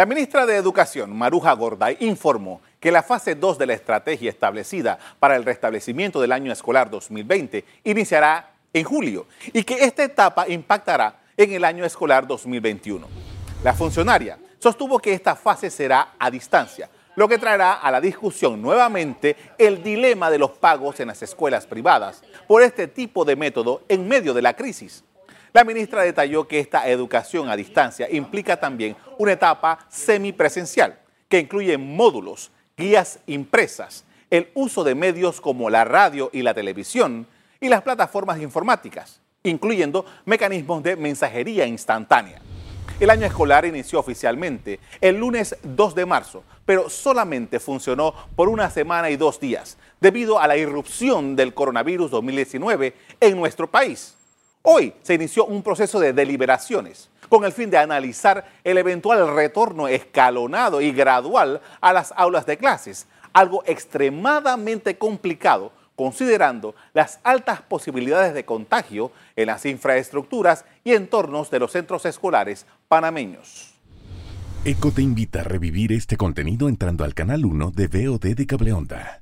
La ministra de Educación, Maruja Gorday, informó que la fase 2 de la estrategia establecida para el restablecimiento del año escolar 2020 iniciará en julio y que esta etapa impactará en el año escolar 2021. La funcionaria sostuvo que esta fase será a distancia, lo que traerá a la discusión nuevamente el dilema de los pagos en las escuelas privadas por este tipo de método en medio de la crisis. La ministra detalló que esta educación a distancia implica también una etapa semipresencial que incluye módulos, guías impresas, el uso de medios como la radio y la televisión y las plataformas informáticas, incluyendo mecanismos de mensajería instantánea. El año escolar inició oficialmente el lunes 2 de marzo, pero solamente funcionó por una semana y dos días, debido a la irrupción del coronavirus 2019 en nuestro país. Hoy se inició un proceso de deliberaciones con el fin de analizar el eventual retorno escalonado y gradual a las aulas de clases, algo extremadamente complicado considerando las altas posibilidades de contagio en las infraestructuras y entornos de los centros escolares panameños. ECO te invita a revivir este contenido entrando al canal 1 de VOD de Cableonda.